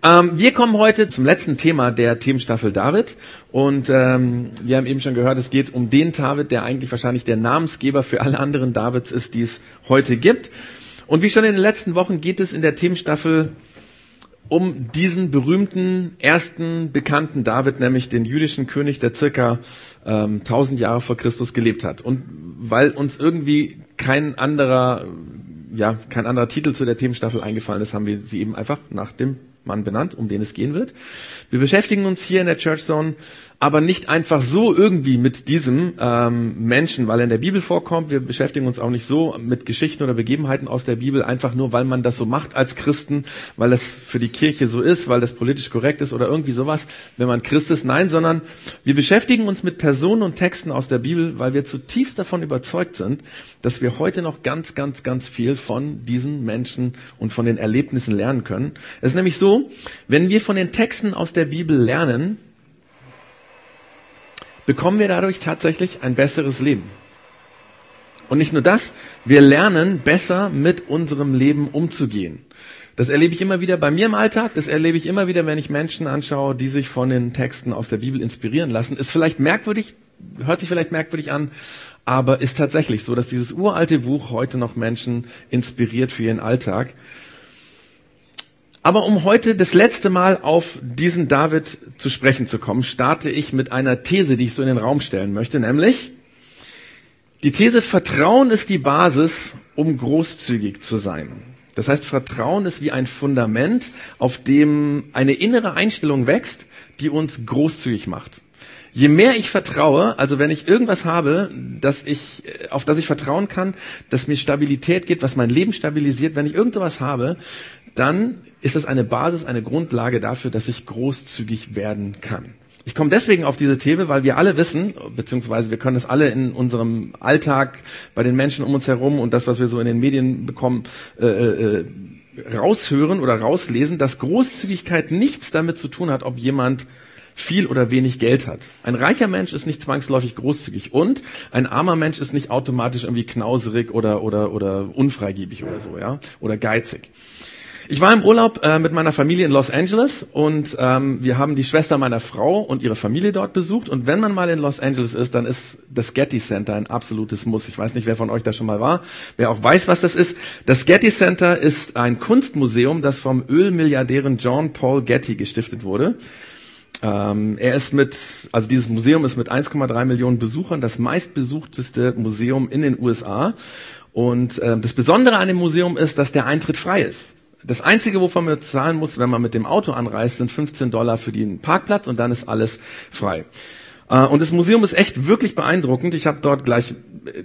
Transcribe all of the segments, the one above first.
Ähm, wir kommen heute zum letzten Thema der Themenstaffel David. Und ähm, wir haben eben schon gehört, es geht um den David, der eigentlich wahrscheinlich der Namensgeber für alle anderen Davids ist, die es heute gibt. Und wie schon in den letzten Wochen geht es in der Themenstaffel um diesen berühmten ersten bekannten David, nämlich den jüdischen König, der circa ähm, 1000 Jahre vor Christus gelebt hat. Und weil uns irgendwie kein anderer, ja, kein anderer Titel zu der Themenstaffel eingefallen ist, haben wir sie eben einfach nach dem Mann benannt, um den es gehen wird. Wir beschäftigen uns hier in der Church Zone aber nicht einfach so irgendwie mit diesem ähm, Menschen, weil er in der Bibel vorkommt. Wir beschäftigen uns auch nicht so mit Geschichten oder Begebenheiten aus der Bibel, einfach nur, weil man das so macht als Christen, weil das für die Kirche so ist, weil das politisch korrekt ist oder irgendwie sowas, wenn man Christ ist. Nein, sondern wir beschäftigen uns mit Personen und Texten aus der Bibel, weil wir zutiefst davon überzeugt sind, dass wir heute noch ganz, ganz, ganz viel von diesen Menschen und von den Erlebnissen lernen können. Es ist nämlich so, wenn wir von den Texten aus der Bibel lernen, bekommen wir dadurch tatsächlich ein besseres Leben. Und nicht nur das, wir lernen besser mit unserem Leben umzugehen. Das erlebe ich immer wieder bei mir im Alltag, das erlebe ich immer wieder, wenn ich Menschen anschaue, die sich von den Texten aus der Bibel inspirieren lassen. Ist vielleicht merkwürdig, hört sich vielleicht merkwürdig an, aber ist tatsächlich so, dass dieses uralte Buch heute noch Menschen inspiriert für ihren Alltag. Aber um heute das letzte Mal auf diesen David zu sprechen zu kommen, starte ich mit einer These, die ich so in den Raum stellen möchte, nämlich die These, Vertrauen ist die Basis, um großzügig zu sein. Das heißt, Vertrauen ist wie ein Fundament, auf dem eine innere Einstellung wächst, die uns großzügig macht. Je mehr ich vertraue, also wenn ich irgendwas habe, dass ich, auf das ich vertrauen kann, dass mir Stabilität gibt, was mein Leben stabilisiert, wenn ich irgend sowas habe, dann ist es eine Basis, eine Grundlage dafür, dass ich großzügig werden kann. Ich komme deswegen auf diese These, weil wir alle wissen, beziehungsweise wir können es alle in unserem Alltag bei den Menschen um uns herum und das, was wir so in den Medien bekommen, äh, äh, raushören oder rauslesen, dass Großzügigkeit nichts damit zu tun hat, ob jemand viel oder wenig Geld hat. Ein reicher Mensch ist nicht zwangsläufig großzügig und ein armer Mensch ist nicht automatisch irgendwie knauserig oder oder oder unfreigebig oder so, ja, oder geizig. Ich war im Urlaub äh, mit meiner Familie in Los Angeles und ähm, wir haben die Schwester meiner Frau und ihre Familie dort besucht. Und wenn man mal in Los Angeles ist, dann ist das Getty Center ein absolutes Muss. Ich weiß nicht, wer von euch da schon mal war, wer auch weiß, was das ist. Das Getty Center ist ein Kunstmuseum, das vom Ölmilliardären John Paul Getty gestiftet wurde. Ähm, er ist mit, also dieses Museum ist mit 1,3 Millionen Besuchern das meistbesuchteste Museum in den USA. Und äh, das Besondere an dem Museum ist, dass der Eintritt frei ist. Das Einzige, wovon man zahlen muss, wenn man mit dem Auto anreist, sind 15 Dollar für den Parkplatz und dann ist alles frei. Äh, und das Museum ist echt wirklich beeindruckend. Ich habe dort gleich,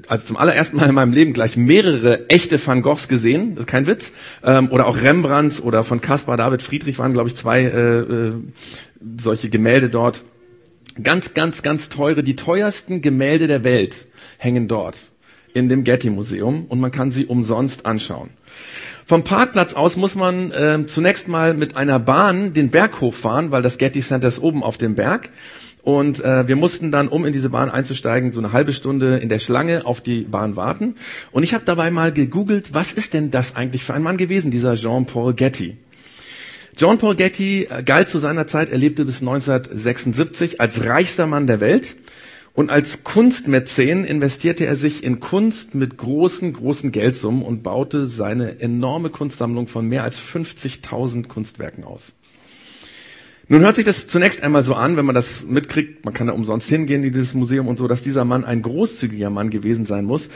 also zum allerersten Mal in meinem Leben, gleich mehrere echte Van Goghs gesehen. Das ist kein Witz. Ähm, oder auch Rembrandts oder von Caspar David Friedrich waren, glaube ich, zwei äh, äh, solche Gemälde dort. Ganz, ganz, ganz teure, die teuersten Gemälde der Welt hängen dort in dem Getty Museum und man kann sie umsonst anschauen. Vom Parkplatz aus muss man äh, zunächst mal mit einer Bahn den Berg hochfahren, weil das Getty Center ist oben auf dem Berg. Und äh, wir mussten dann, um in diese Bahn einzusteigen, so eine halbe Stunde in der Schlange auf die Bahn warten. Und ich habe dabei mal gegoogelt, was ist denn das eigentlich für ein Mann gewesen, dieser Jean-Paul Getty? John Paul Getty äh, galt zu seiner Zeit, er lebte bis 1976 als reichster Mann der Welt. Und als Kunstmäzen investierte er sich in Kunst mit großen, großen Geldsummen und baute seine enorme Kunstsammlung von mehr als 50.000 Kunstwerken aus. Nun hört sich das zunächst einmal so an, wenn man das mitkriegt, man kann da umsonst hingehen in dieses Museum und so, dass dieser Mann ein großzügiger Mann gewesen sein muss.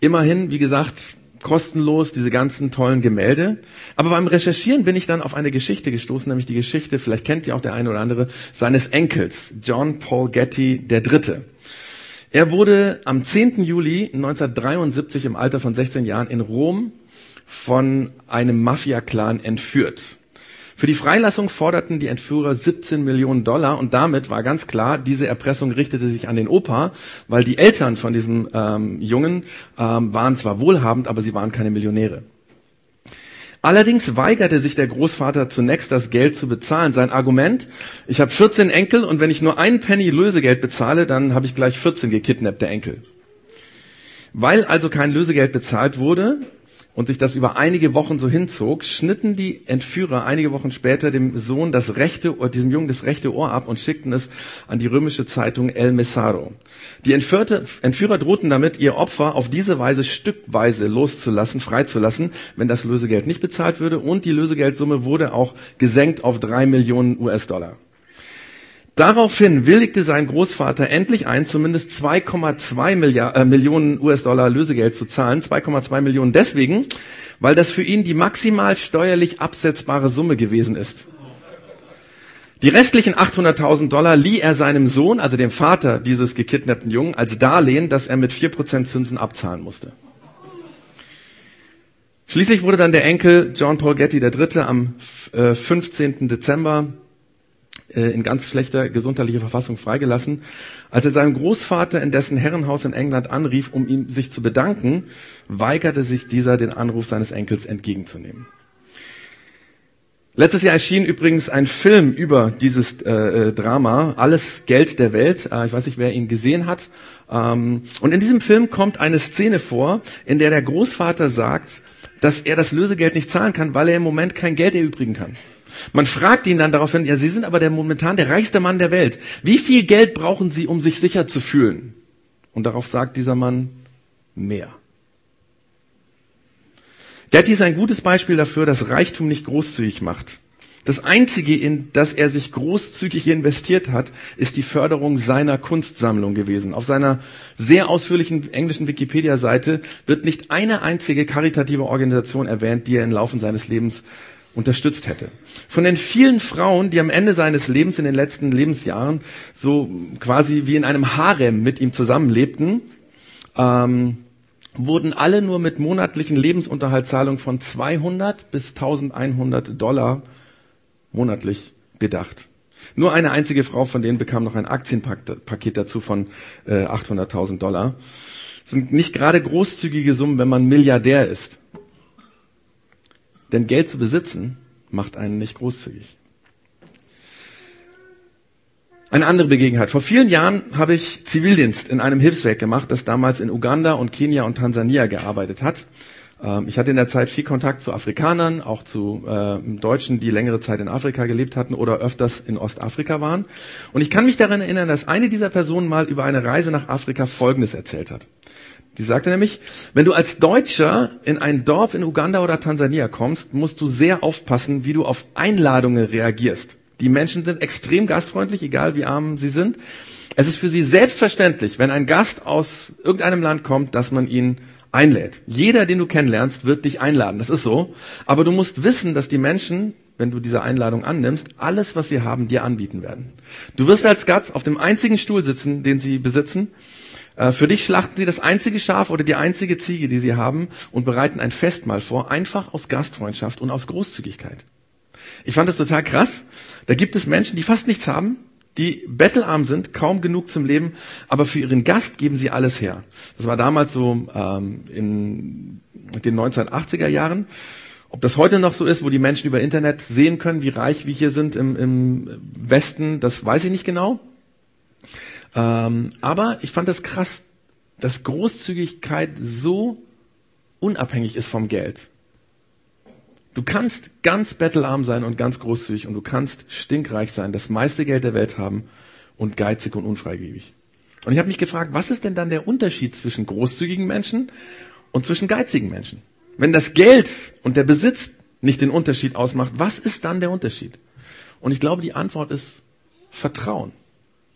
Immerhin, wie gesagt, kostenlos diese ganzen tollen Gemälde. Aber beim Recherchieren bin ich dann auf eine Geschichte gestoßen, nämlich die Geschichte, vielleicht kennt ihr auch der eine oder andere, seines Enkels, John Paul Getty III. Er wurde am 10. Juli 1973 im Alter von 16 Jahren in Rom von einem Mafia-Clan entführt. Für die Freilassung forderten die Entführer 17 Millionen Dollar und damit war ganz klar, diese Erpressung richtete sich an den Opa, weil die Eltern von diesem ähm, Jungen ähm, waren zwar wohlhabend, aber sie waren keine Millionäre. Allerdings weigerte sich der Großvater zunächst das Geld zu bezahlen. Sein Argument, ich habe 14 Enkel und wenn ich nur einen Penny Lösegeld bezahle, dann habe ich gleich 14 gekidnappte Enkel. Weil also kein Lösegeld bezahlt wurde, und sich das über einige Wochen so hinzog, schnitten die Entführer einige Wochen später dem Sohn das rechte Ohr, diesem Jungen das rechte Ohr ab und schickten es an die römische Zeitung El Messaro. Die Entführte, Entführer drohten damit, ihr Opfer auf diese Weise stückweise loszulassen, freizulassen, wenn das Lösegeld nicht bezahlt würde und die Lösegeldsumme wurde auch gesenkt auf drei Millionen US-Dollar. Daraufhin willigte sein Großvater endlich ein, zumindest 2,2 äh, Millionen US-Dollar Lösegeld zu zahlen. 2,2 Millionen deswegen, weil das für ihn die maximal steuerlich absetzbare Summe gewesen ist. Die restlichen 800.000 Dollar lieh er seinem Sohn, also dem Vater dieses gekidnappten Jungen, als Darlehen, das er mit 4% Zinsen abzahlen musste. Schließlich wurde dann der Enkel John Paul Getty III. am 15. Äh, Dezember in ganz schlechter gesundheitlicher Verfassung freigelassen. Als er seinen Großvater in dessen Herrenhaus in England anrief, um ihm sich zu bedanken, weigerte sich dieser, den Anruf seines Enkels entgegenzunehmen. Letztes Jahr erschien übrigens ein Film über dieses äh, äh, Drama, Alles Geld der Welt. Äh, ich weiß nicht, wer ihn gesehen hat. Ähm, und in diesem Film kommt eine Szene vor, in der der Großvater sagt, dass er das Lösegeld nicht zahlen kann, weil er im Moment kein Geld erübrigen kann. Man fragt ihn dann daraufhin, ja, Sie sind aber der momentan der reichste Mann der Welt. Wie viel Geld brauchen Sie, um sich sicher zu fühlen? Und darauf sagt dieser Mann, mehr. Getty ist ein gutes Beispiel dafür, dass Reichtum nicht großzügig macht. Das Einzige, in das er sich großzügig investiert hat, ist die Förderung seiner Kunstsammlung gewesen. Auf seiner sehr ausführlichen englischen Wikipedia-Seite wird nicht eine einzige karitative Organisation erwähnt, die er im Laufe seines Lebens unterstützt hätte. Von den vielen Frauen, die am Ende seines Lebens in den letzten Lebensjahren so quasi wie in einem Harem mit ihm zusammenlebten, ähm, wurden alle nur mit monatlichen Lebensunterhaltszahlungen von 200 bis 1100 Dollar monatlich bedacht. Nur eine einzige Frau von denen bekam noch ein Aktienpaket dazu von äh, 800.000 Dollar. Das sind nicht gerade großzügige Summen, wenn man Milliardär ist. Denn Geld zu besitzen macht einen nicht großzügig. Eine andere Begebenheit. Vor vielen Jahren habe ich Zivildienst in einem Hilfswerk gemacht, das damals in Uganda und Kenia und Tansania gearbeitet hat. Ähm, ich hatte in der Zeit viel Kontakt zu Afrikanern, auch zu äh, Deutschen, die längere Zeit in Afrika gelebt hatten oder öfters in Ostafrika waren. Und ich kann mich daran erinnern, dass eine dieser Personen mal über eine Reise nach Afrika Folgendes erzählt hat. Die sagte nämlich, wenn du als Deutscher in ein Dorf in Uganda oder Tansania kommst, musst du sehr aufpassen, wie du auf Einladungen reagierst. Die Menschen sind extrem gastfreundlich, egal wie arm sie sind. Es ist für sie selbstverständlich, wenn ein Gast aus irgendeinem Land kommt, dass man ihn einlädt. Jeder, den du kennenlernst, wird dich einladen. Das ist so. Aber du musst wissen, dass die Menschen, wenn du diese Einladung annimmst, alles, was sie haben, dir anbieten werden. Du wirst als Gast auf dem einzigen Stuhl sitzen, den sie besitzen für dich schlachten sie das einzige Schaf oder die einzige Ziege, die sie haben, und bereiten ein Festmahl vor, einfach aus Gastfreundschaft und aus Großzügigkeit. Ich fand das total krass. Da gibt es Menschen, die fast nichts haben, die bettelarm sind, kaum genug zum Leben, aber für ihren Gast geben sie alles her. Das war damals so ähm, in den 1980er Jahren. Ob das heute noch so ist, wo die Menschen über Internet sehen können, wie reich wir hier sind im, im Westen, das weiß ich nicht genau. Ähm, aber ich fand das krass, dass Großzügigkeit so unabhängig ist vom Geld. Du kannst ganz bettelarm sein und ganz großzügig und du kannst stinkreich sein, das meiste Geld der Welt haben und geizig und unfreigebig. Und ich habe mich gefragt, was ist denn dann der Unterschied zwischen großzügigen Menschen und zwischen geizigen Menschen? Wenn das Geld und der Besitz nicht den Unterschied ausmacht, was ist dann der Unterschied? Und ich glaube, die Antwort ist Vertrauen.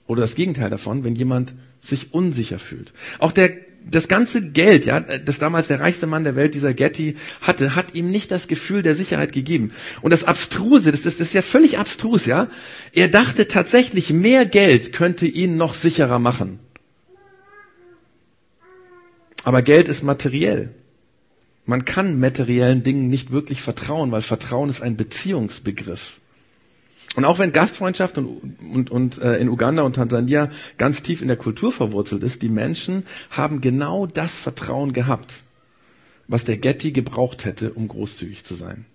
Oder das Gegenteil davon, wenn jemand sich unsicher fühlt. Auch der, das ganze Geld, ja, das damals der reichste Mann der Welt, dieser Getty, hatte, hat ihm nicht das Gefühl der Sicherheit gegeben. Und das Abstruse, das ist, das ist ja völlig abstrus, ja. Er dachte tatsächlich, mehr Geld könnte ihn noch sicherer machen. Aber Geld ist materiell. Man kann materiellen Dingen nicht wirklich vertrauen, weil Vertrauen ist ein Beziehungsbegriff. Und auch wenn Gastfreundschaft und, und, und äh, in Uganda und Tansania ganz tief in der Kultur verwurzelt ist, die Menschen haben genau das Vertrauen gehabt, was der Getty gebraucht hätte, um großzügig zu sein.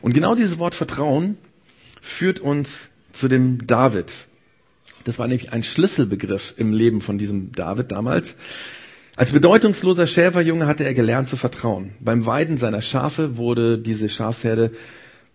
Und genau dieses Wort Vertrauen führt uns zu dem David. Das war nämlich ein Schlüsselbegriff im Leben von diesem David damals. Als bedeutungsloser Schäferjunge hatte er gelernt zu vertrauen. Beim Weiden seiner Schafe wurde diese Schafsherde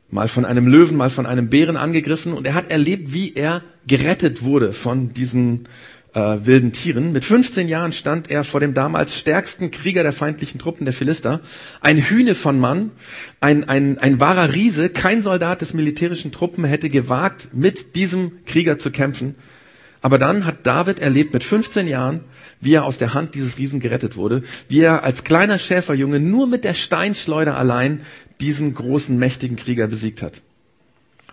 mal von einem Löwen, mal von einem Bären angegriffen und er hat erlebt, wie er gerettet wurde von diesen äh, wilden Tieren. Mit 15 Jahren stand er vor dem damals stärksten Krieger der feindlichen Truppen der Philister. Ein Hühne von Mann, ein, ein, ein wahrer Riese. Kein Soldat des militärischen Truppen hätte gewagt, mit diesem Krieger zu kämpfen. Aber dann hat David erlebt mit 15 Jahren, wie er aus der Hand dieses Riesen gerettet wurde, wie er als kleiner Schäferjunge nur mit der Steinschleuder allein diesen großen, mächtigen Krieger besiegt hat.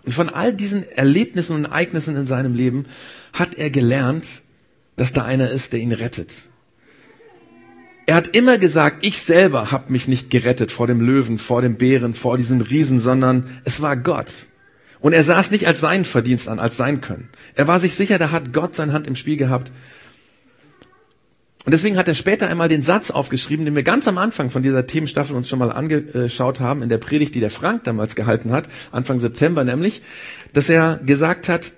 Und von all diesen Erlebnissen und Ereignissen in seinem Leben hat er gelernt, dass da einer ist, der ihn rettet. Er hat immer gesagt, ich selber habe mich nicht gerettet vor dem Löwen, vor dem Bären, vor diesem Riesen, sondern es war Gott. Und er sah es nicht als seinen Verdienst an, als sein Können. Er war sich sicher, da hat Gott seine Hand im Spiel gehabt. Und deswegen hat er später einmal den Satz aufgeschrieben, den wir ganz am Anfang von dieser Themenstaffel uns schon mal angeschaut haben, in der Predigt, die der Frank damals gehalten hat, Anfang September nämlich, dass er gesagt hat,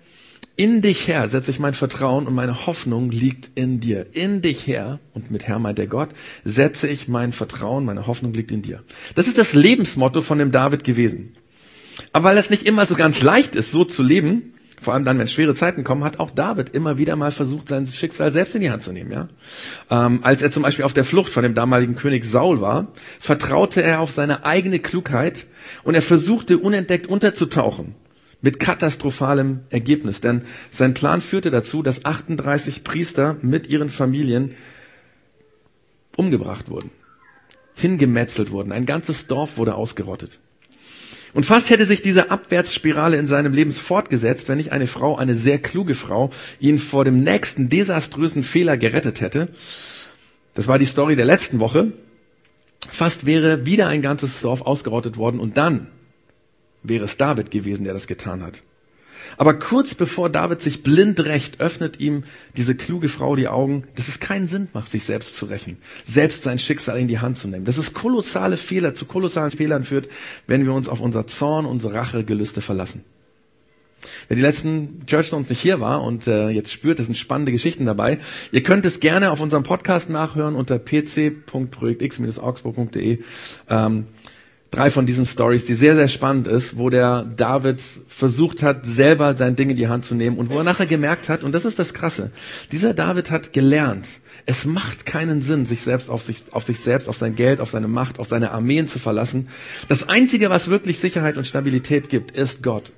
in dich her setze ich mein Vertrauen und meine Hoffnung liegt in dir. In dich her, und mit Herr meint der Gott, setze ich mein Vertrauen, meine Hoffnung liegt in dir. Das ist das Lebensmotto von dem David gewesen. Aber weil es nicht immer so ganz leicht ist, so zu leben, vor allem dann, wenn schwere Zeiten kommen, hat auch David immer wieder mal versucht, sein Schicksal selbst in die Hand zu nehmen. Ja? Ähm, als er zum Beispiel auf der Flucht von dem damaligen König Saul war, vertraute er auf seine eigene Klugheit und er versuchte unentdeckt unterzutauchen mit katastrophalem Ergebnis. Denn sein Plan führte dazu, dass 38 Priester mit ihren Familien umgebracht wurden, hingemetzelt wurden. Ein ganzes Dorf wurde ausgerottet. Und fast hätte sich diese Abwärtsspirale in seinem Leben fortgesetzt, wenn nicht eine Frau, eine sehr kluge Frau, ihn vor dem nächsten desaströsen Fehler gerettet hätte. Das war die Story der letzten Woche. Fast wäre wieder ein ganzes Dorf ausgerottet worden und dann wäre es David gewesen, der das getan hat. Aber kurz bevor David sich blind rächt, öffnet ihm diese kluge Frau die Augen, dass es keinen Sinn macht, sich selbst zu rächen, selbst sein Schicksal in die Hand zu nehmen. Dass es kolossale Fehler zu kolossalen Fehlern führt, wenn wir uns auf unser Zorn, unsere Rachegelüste verlassen. Wer die letzten Churchstones nicht hier war und äh, jetzt spürt, es sind spannende Geschichten dabei, ihr könnt es gerne auf unserem Podcast nachhören unter pc.projektx-augsburg.de. Ähm, drei von diesen Stories, die sehr, sehr spannend ist, wo der David versucht hat, selber sein Ding in die Hand zu nehmen und wo er nachher gemerkt hat, und das ist das Krasse, dieser David hat gelernt, es macht keinen Sinn, sich selbst auf sich, auf sich selbst, auf sein Geld, auf seine Macht, auf seine Armeen zu verlassen. Das Einzige, was wirklich Sicherheit und Stabilität gibt, ist Gott.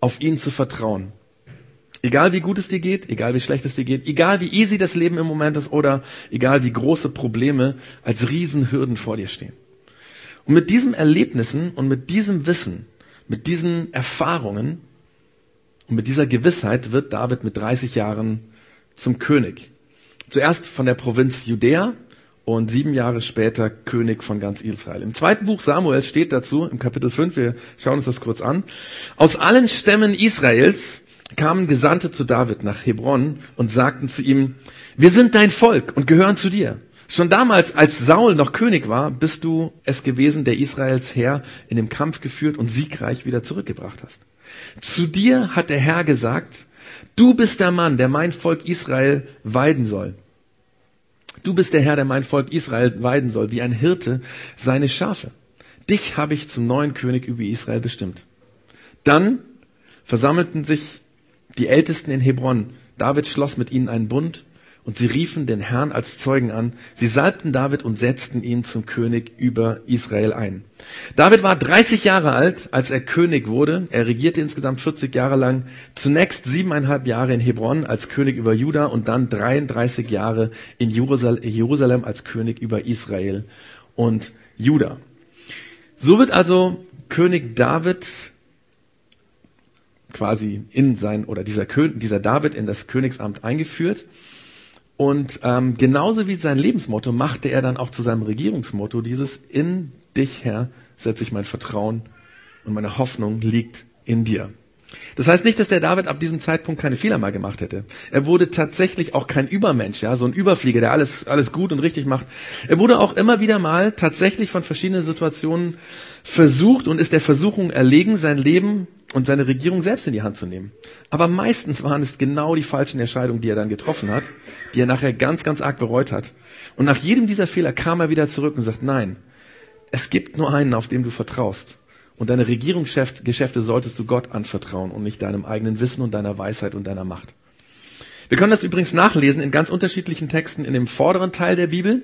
Auf ihn zu vertrauen. Egal wie gut es dir geht, egal wie schlecht es dir geht, egal wie easy das Leben im Moment ist oder egal wie große Probleme als Riesenhürden vor dir stehen. Und mit diesen Erlebnissen und mit diesem Wissen, mit diesen Erfahrungen und mit dieser Gewissheit wird David mit 30 Jahren zum König. Zuerst von der Provinz Judäa und sieben Jahre später König von ganz Israel. Im zweiten Buch Samuel steht dazu, im Kapitel 5, wir schauen uns das kurz an, aus allen Stämmen Israels kamen Gesandte zu David nach Hebron und sagten zu ihm, wir sind dein Volk und gehören zu dir. Schon damals, als Saul noch König war, bist du es gewesen, der Israels Herr in dem Kampf geführt und siegreich wieder zurückgebracht hast. Zu dir hat der Herr gesagt, du bist der Mann, der mein Volk Israel weiden soll. Du bist der Herr, der mein Volk Israel weiden soll, wie ein Hirte seine Schafe. Dich habe ich zum neuen König über Israel bestimmt. Dann versammelten sich die Ältesten in Hebron. David schloss mit ihnen einen Bund und sie riefen den Herrn als Zeugen an. Sie salbten David und setzten ihn zum König über Israel ein. David war 30 Jahre alt, als er König wurde. Er regierte insgesamt 40 Jahre lang. Zunächst siebeneinhalb Jahre in Hebron als König über Juda und dann 33 Jahre in Jerusalem als König über Israel und Juda. So wird also König David quasi in sein, oder dieser, König, dieser David in das Königsamt eingeführt. Und ähm, genauso wie sein Lebensmotto machte er dann auch zu seinem Regierungsmotto dieses In dich, Herr, setze ich mein Vertrauen und meine Hoffnung liegt in dir. Das heißt nicht, dass der David ab diesem Zeitpunkt keine Fehler mal gemacht hätte. Er wurde tatsächlich auch kein Übermensch, ja, so ein Überflieger, der alles, alles gut und richtig macht. Er wurde auch immer wieder mal tatsächlich von verschiedenen Situationen versucht und ist der Versuchung erlegen, sein Leben und seine Regierung selbst in die Hand zu nehmen. Aber meistens waren es genau die falschen Entscheidungen, die er dann getroffen hat, die er nachher ganz, ganz arg bereut hat. Und nach jedem dieser Fehler kam er wieder zurück und sagt, nein, es gibt nur einen, auf dem du vertraust. Und deine Regierungsgeschäfte solltest du Gott anvertrauen und nicht deinem eigenen Wissen und deiner Weisheit und deiner Macht. Wir können das übrigens nachlesen in ganz unterschiedlichen Texten in dem vorderen Teil der Bibel.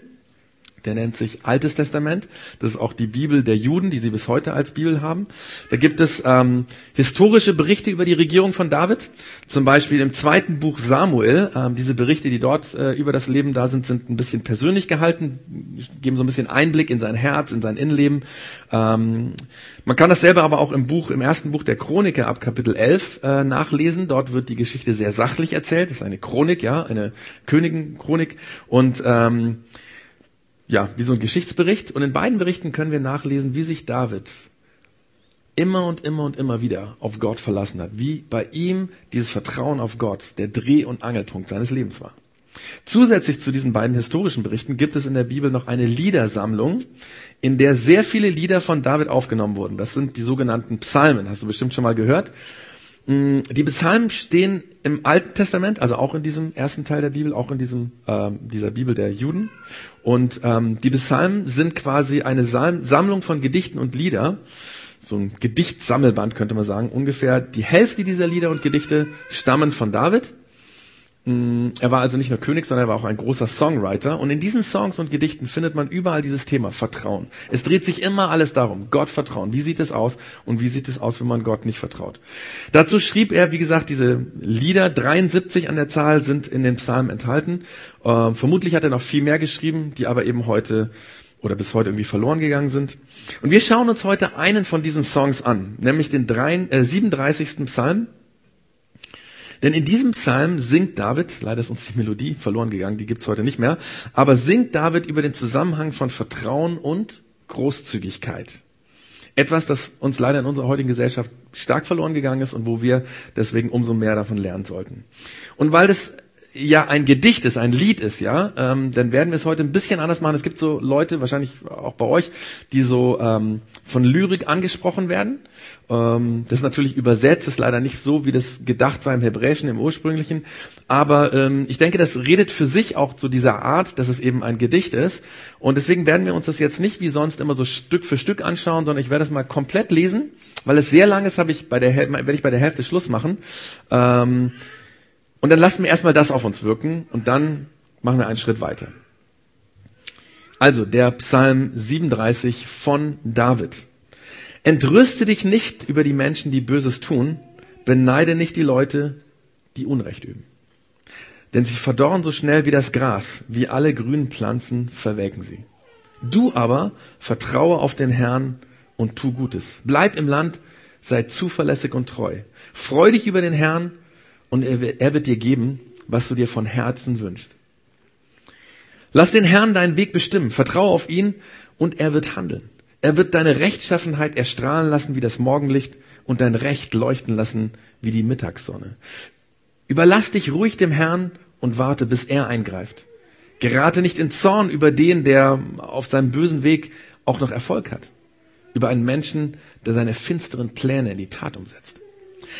Der nennt sich Altes Testament. Das ist auch die Bibel der Juden, die sie bis heute als Bibel haben. Da gibt es ähm, historische Berichte über die Regierung von David. Zum Beispiel im zweiten Buch Samuel. Ähm, diese Berichte, die dort äh, über das Leben da sind, sind ein bisschen persönlich gehalten, geben so ein bisschen Einblick in sein Herz, in sein Innenleben. Ähm, man kann das selber aber auch im Buch, im ersten Buch der Chroniker ab Kapitel 11 äh, nachlesen. Dort wird die Geschichte sehr sachlich erzählt. Das ist eine Chronik, ja, eine Königenchronik. Und ähm, ja, wie so ein Geschichtsbericht. Und in beiden Berichten können wir nachlesen, wie sich David immer und immer und immer wieder auf Gott verlassen hat. Wie bei ihm dieses Vertrauen auf Gott der Dreh- und Angelpunkt seines Lebens war. Zusätzlich zu diesen beiden historischen Berichten gibt es in der Bibel noch eine Liedersammlung, in der sehr viele Lieder von David aufgenommen wurden. Das sind die sogenannten Psalmen. Hast du bestimmt schon mal gehört. Mm, die Psalmen stehen im Alten Testament, also auch in diesem ersten Teil der Bibel, auch in diesem äh, dieser Bibel der Juden. Und ähm, die Psalmen sind quasi eine Sammlung von Gedichten und Lieder, so ein Gedichtsammelband könnte man sagen. Ungefähr die Hälfte dieser Lieder und Gedichte stammen von David er war also nicht nur König, sondern er war auch ein großer Songwriter. Und in diesen Songs und Gedichten findet man überall dieses Thema Vertrauen. Es dreht sich immer alles darum, Gott vertrauen. Wie sieht es aus und wie sieht es aus, wenn man Gott nicht vertraut? Dazu schrieb er, wie gesagt, diese Lieder, 73 an der Zahl sind in den Psalmen enthalten. Äh, vermutlich hat er noch viel mehr geschrieben, die aber eben heute oder bis heute irgendwie verloren gegangen sind. Und wir schauen uns heute einen von diesen Songs an, nämlich den 3, äh, 37. Psalm. Denn in diesem Psalm singt David, leider ist uns die Melodie verloren gegangen, die gibt's heute nicht mehr, aber singt David über den Zusammenhang von Vertrauen und Großzügigkeit. Etwas, das uns leider in unserer heutigen Gesellschaft stark verloren gegangen ist und wo wir deswegen umso mehr davon lernen sollten. Und weil das ja ein Gedicht ist, ein Lied ist, ja, ähm, dann werden wir es heute ein bisschen anders machen. Es gibt so Leute, wahrscheinlich auch bei euch, die so ähm, von Lyrik angesprochen werden. Ähm, das ist natürlich übersetzt, ist leider nicht so, wie das gedacht war im Hebräischen, im ursprünglichen. Aber ähm, ich denke, das redet für sich auch zu dieser Art, dass es eben ein Gedicht ist. Und deswegen werden wir uns das jetzt nicht wie sonst immer so Stück für Stück anschauen, sondern ich werde es mal komplett lesen, weil es sehr lang ist, habe ich bei der werde ich bei der Hälfte Schluss machen. Ähm, und dann lassen wir erstmal das auf uns wirken und dann machen wir einen Schritt weiter. Also der Psalm 37 von David. Entrüste dich nicht über die Menschen, die Böses tun, beneide nicht die Leute, die Unrecht üben. Denn sie verdorren so schnell wie das Gras, wie alle grünen Pflanzen verwelken sie. Du aber vertraue auf den Herrn und tu Gutes. Bleib im Land, sei zuverlässig und treu. Freu dich über den Herrn und er, wird dir geben, was du dir von Herzen wünschst. Lass den Herrn deinen Weg bestimmen, vertraue auf ihn und er wird handeln. Er wird deine Rechtschaffenheit erstrahlen lassen wie das Morgenlicht und dein Recht leuchten lassen wie die Mittagssonne. Überlass dich ruhig dem Herrn und warte, bis er eingreift. Gerate nicht in Zorn über den, der auf seinem bösen Weg auch noch Erfolg hat. Über einen Menschen, der seine finsteren Pläne in die Tat umsetzt.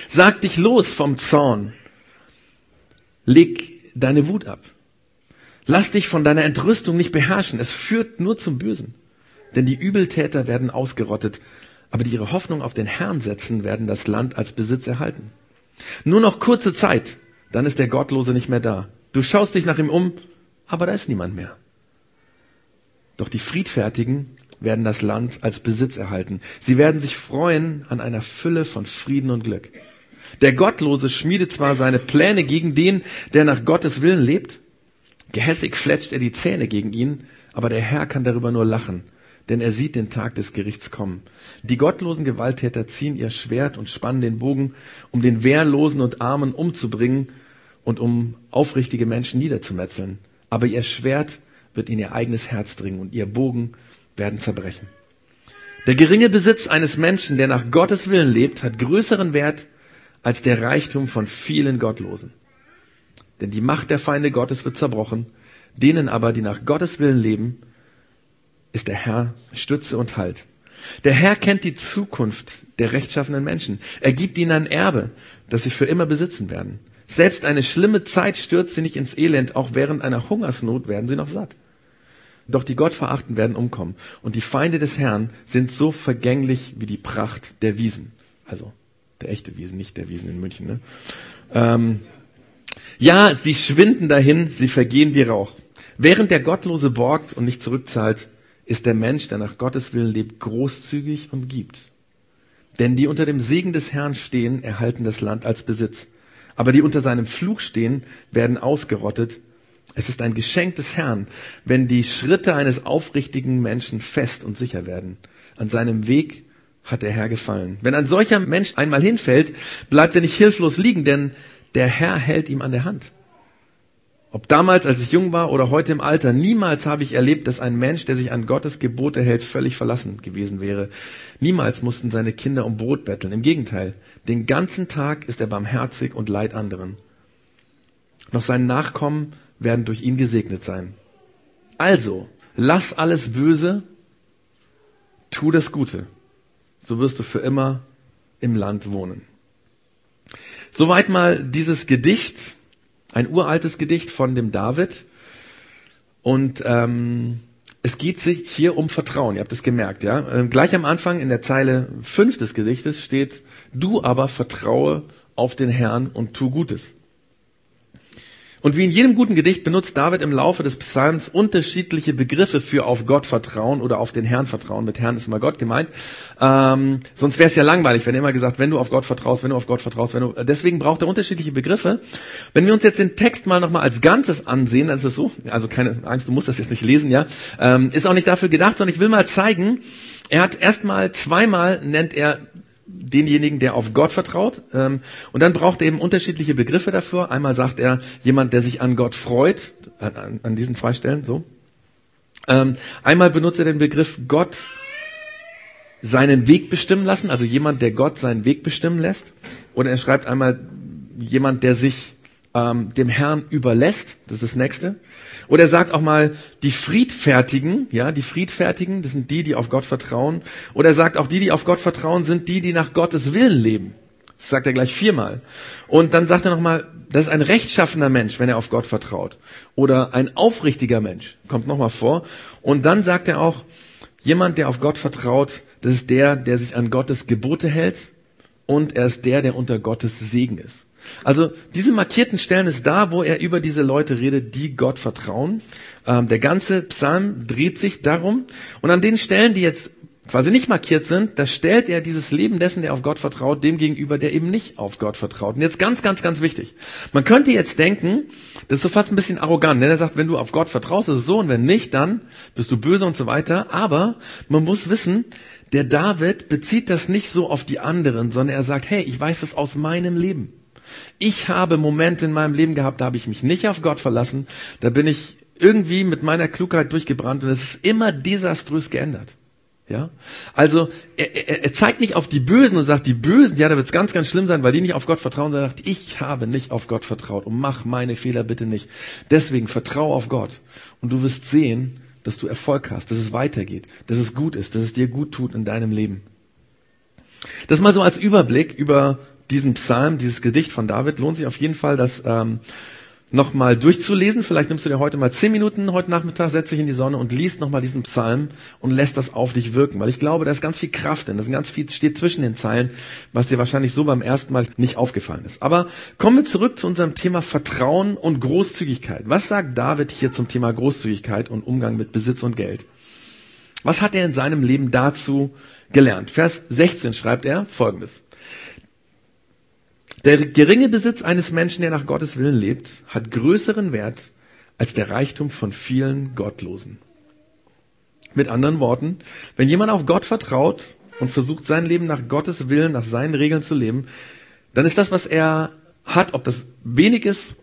Sag dich los vom Zorn. Leg deine Wut ab. Lass dich von deiner Entrüstung nicht beherrschen. Es führt nur zum Bösen. Denn die Übeltäter werden ausgerottet, aber die ihre Hoffnung auf den Herrn setzen, werden das Land als Besitz erhalten. Nur noch kurze Zeit, dann ist der Gottlose nicht mehr da. Du schaust dich nach ihm um, aber da ist niemand mehr. Doch die Friedfertigen werden das Land als Besitz erhalten. Sie werden sich freuen an einer Fülle von Frieden und Glück. Der Gottlose schmiedet zwar seine Pläne gegen den, der nach Gottes Willen lebt, gehässig fletscht er die Zähne gegen ihn, aber der Herr kann darüber nur lachen, denn er sieht den Tag des Gerichts kommen. Die gottlosen Gewalttäter ziehen ihr Schwert und spannen den Bogen, um den Wehrlosen und Armen umzubringen und um aufrichtige Menschen niederzumetzeln. Aber ihr Schwert wird in ihr eigenes Herz dringen und ihr Bogen werden zerbrechen. Der geringe Besitz eines Menschen, der nach Gottes Willen lebt, hat größeren Wert als der Reichtum von vielen Gottlosen. Denn die Macht der Feinde Gottes wird zerbrochen, denen aber, die nach Gottes Willen leben, ist der Herr Stütze und Halt. Der Herr kennt die Zukunft der rechtschaffenen Menschen. Er gibt ihnen ein Erbe, das sie für immer besitzen werden. Selbst eine schlimme Zeit stürzt sie nicht ins Elend, auch während einer Hungersnot werden sie noch satt. Doch die Gottverachten werden umkommen. Und die Feinde des Herrn sind so vergänglich wie die Pracht der Wiesen. Also der echte Wiesen, nicht der Wiesen in München. Ne? Ähm, ja, sie schwinden dahin, sie vergehen wie Rauch. Während der Gottlose borgt und nicht zurückzahlt, ist der Mensch, der nach Gottes Willen lebt, großzügig und gibt. Denn die unter dem Segen des Herrn stehen, erhalten das Land als Besitz. Aber die unter seinem Fluch stehen, werden ausgerottet. Es ist ein Geschenk des Herrn, wenn die Schritte eines aufrichtigen Menschen fest und sicher werden. An seinem Weg hat der Herr gefallen. Wenn ein solcher Mensch einmal hinfällt, bleibt er nicht hilflos liegen, denn der Herr hält ihm an der Hand. Ob damals, als ich jung war oder heute im Alter, niemals habe ich erlebt, dass ein Mensch, der sich an Gottes Gebote hält, völlig verlassen gewesen wäre. Niemals mussten seine Kinder um Brot betteln. Im Gegenteil, den ganzen Tag ist er barmherzig und leid anderen. Noch seine Nachkommen werden durch ihn gesegnet sein. Also, lass alles Böse, tu das Gute. So wirst du für immer im Land wohnen. Soweit mal dieses Gedicht ein uraltes Gedicht von dem David. Und ähm, es geht sich hier um Vertrauen. Ihr habt es gemerkt, ja. Ähm, gleich am Anfang in der Zeile 5 des Gedichtes steht, du aber vertraue auf den Herrn und tu Gutes. Und wie in jedem guten Gedicht benutzt David im Laufe des Psalms unterschiedliche Begriffe für auf Gott vertrauen oder auf den Herrn vertrauen. Mit Herrn ist immer Gott gemeint. Ähm, sonst wäre es ja langweilig, wenn immer gesagt, wenn du auf Gott vertraust, wenn du auf Gott vertraust, wenn du. Deswegen braucht er unterschiedliche Begriffe. Wenn wir uns jetzt den Text mal nochmal als Ganzes ansehen, dann ist es so, also keine Angst, du musst das jetzt nicht lesen, ja. Ähm, ist auch nicht dafür gedacht, sondern ich will mal zeigen, er hat erstmal zweimal nennt er denjenigen, der auf Gott vertraut. Ähm, und dann braucht er eben unterschiedliche Begriffe dafür. Einmal sagt er jemand, der sich an Gott freut, an, an diesen zwei Stellen so. Ähm, einmal benutzt er den Begriff Gott seinen Weg bestimmen lassen, also jemand, der Gott seinen Weg bestimmen lässt. Oder er schreibt einmal jemand, der sich ähm, dem Herrn überlässt. Das ist das nächste. Oder er sagt auch mal, die Friedfertigen, ja, die Friedfertigen, das sind die, die auf Gott vertrauen. Oder er sagt auch, die, die auf Gott vertrauen, sind die, die nach Gottes Willen leben. Das sagt er gleich viermal. Und dann sagt er nochmal, das ist ein rechtschaffener Mensch, wenn er auf Gott vertraut. Oder ein aufrichtiger Mensch, kommt nochmal vor. Und dann sagt er auch, jemand, der auf Gott vertraut, das ist der, der sich an Gottes Gebote hält. Und er ist der, der unter Gottes Segen ist. Also diese markierten Stellen ist da, wo er über diese Leute redet, die Gott vertrauen. Ähm, der ganze Psalm dreht sich darum. Und an den Stellen, die jetzt quasi nicht markiert sind, da stellt er dieses Leben dessen, der auf Gott vertraut, dem gegenüber, der eben nicht auf Gott vertraut. Und jetzt ganz, ganz, ganz wichtig. Man könnte jetzt denken, das ist so fast ein bisschen arrogant, denn er sagt, wenn du auf Gott vertraust, ist es so, und wenn nicht, dann bist du böse und so weiter. Aber man muss wissen, der David bezieht das nicht so auf die anderen, sondern er sagt, hey, ich weiß das aus meinem Leben. Ich habe Momente in meinem Leben gehabt, da habe ich mich nicht auf Gott verlassen. Da bin ich irgendwie mit meiner Klugheit durchgebrannt und es ist immer desaströs geändert. Ja, also er, er, er zeigt nicht auf die Bösen und sagt, die Bösen, ja, da wird es ganz, ganz schlimm sein, weil die nicht auf Gott vertrauen, er sagt, ich habe nicht auf Gott vertraut und mach meine Fehler bitte nicht. Deswegen vertraue auf Gott und du wirst sehen, dass du Erfolg hast, dass es weitergeht, dass es gut ist, dass es dir gut tut in deinem Leben. Das mal so als Überblick über diesen Psalm, dieses Gedicht von David, lohnt sich auf jeden Fall, das ähm, nochmal durchzulesen. Vielleicht nimmst du dir heute mal zehn Minuten heute Nachmittag, setz dich in die Sonne und liest nochmal diesen Psalm und lässt das auf dich wirken. Weil ich glaube, da ist ganz viel Kraft drin. Das ist ganz viel steht zwischen den Zeilen, was dir wahrscheinlich so beim ersten Mal nicht aufgefallen ist. Aber kommen wir zurück zu unserem Thema Vertrauen und Großzügigkeit. Was sagt David hier zum Thema Großzügigkeit und Umgang mit Besitz und Geld? Was hat er in seinem Leben dazu gelernt? Vers 16 schreibt er folgendes. Der geringe Besitz eines Menschen, der nach Gottes Willen lebt, hat größeren Wert als der Reichtum von vielen Gottlosen. Mit anderen Worten, wenn jemand auf Gott vertraut und versucht, sein Leben nach Gottes Willen, nach seinen Regeln zu leben, dann ist das, was er hat, ob das wenig ist,